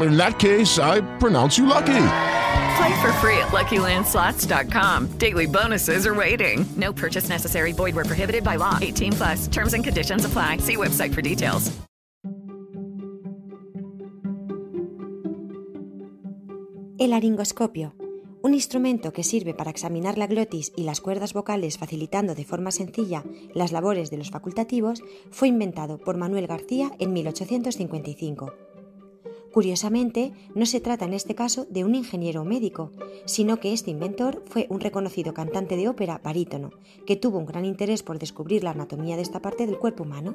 In that case, I pronounce you lucky. Play for free at LuckyLandSlots.com. Daily bonuses are waiting. No purchase necessary. Void where prohibited by law. 18 plus. Terms and conditions apply. See website for details. El laringoscopio, un instrumento que sirve para examinar la glotis y las cuerdas vocales facilitando de forma sencilla las labores de los facultativos, fue inventado por Manuel García en 1855. Curiosamente, no se trata en este caso de un ingeniero o médico, sino que este inventor fue un reconocido cantante de ópera barítono, que tuvo un gran interés por descubrir la anatomía de esta parte del cuerpo humano.